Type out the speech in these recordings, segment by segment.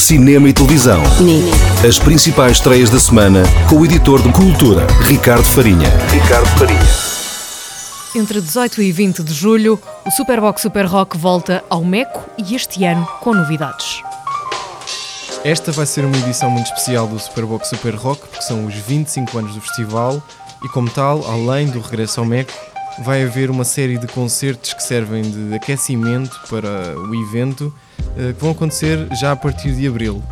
cinema e televisão. NIC. As principais estreias da semana com o editor de cultura, Ricardo Farinha. Ricardo Farinha. Entre 18 e 20 de julho, o Superbox Super Rock volta ao Meco e este ano com novidades. Esta vai ser uma edição muito especial do Superbox Super Rock, porque são os 25 anos do festival e, como tal, além do regresso ao Meco, vai haver uma série de concertos que servem de aquecimento para o evento, que vão acontecer já a partir de abril.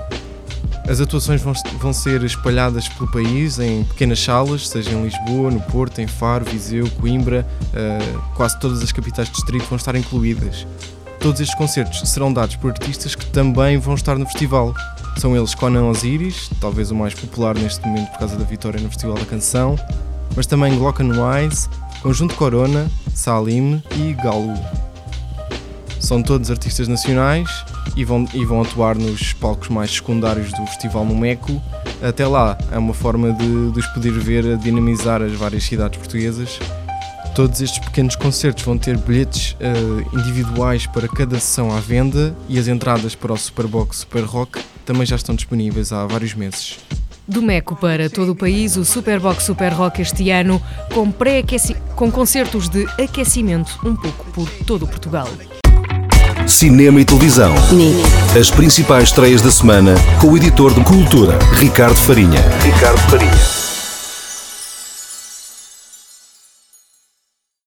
As atuações vão, ser espalhadas pelo país em pequenas salas, seja em Lisboa, no Porto, em Faro, Viseu, Coimbra, eh, quase todas as capitais de distrito vão estar incluídas. Todos estes concertos serão dados por artistas que também vão estar no festival. São eles Conan Osiris, talvez o mais popular neste momento por causa da vitória no Festival da Canção, mas também Glock Wise, Conjunto Corona, Salim e Galu. São todos artistas nacionais e vão, e vão atuar nos palcos mais secundários do Festival no Meco. Até lá, é uma forma de, de os poder ver a dinamizar as várias cidades portuguesas. Todos estes pequenos concertos vão ter bilhetes uh, individuais para cada sessão à venda e as entradas para o Superbox Super Rock também já estão disponíveis há vários meses. Do Meco para todo o país, o Superbox Super Rock este ano, com, com concertos de aquecimento um pouco por todo o Portugal. Cinema e televisão. NIC. As principais estreias da semana com o editor de cultura, Ricardo Farinha. Ricardo Farinha.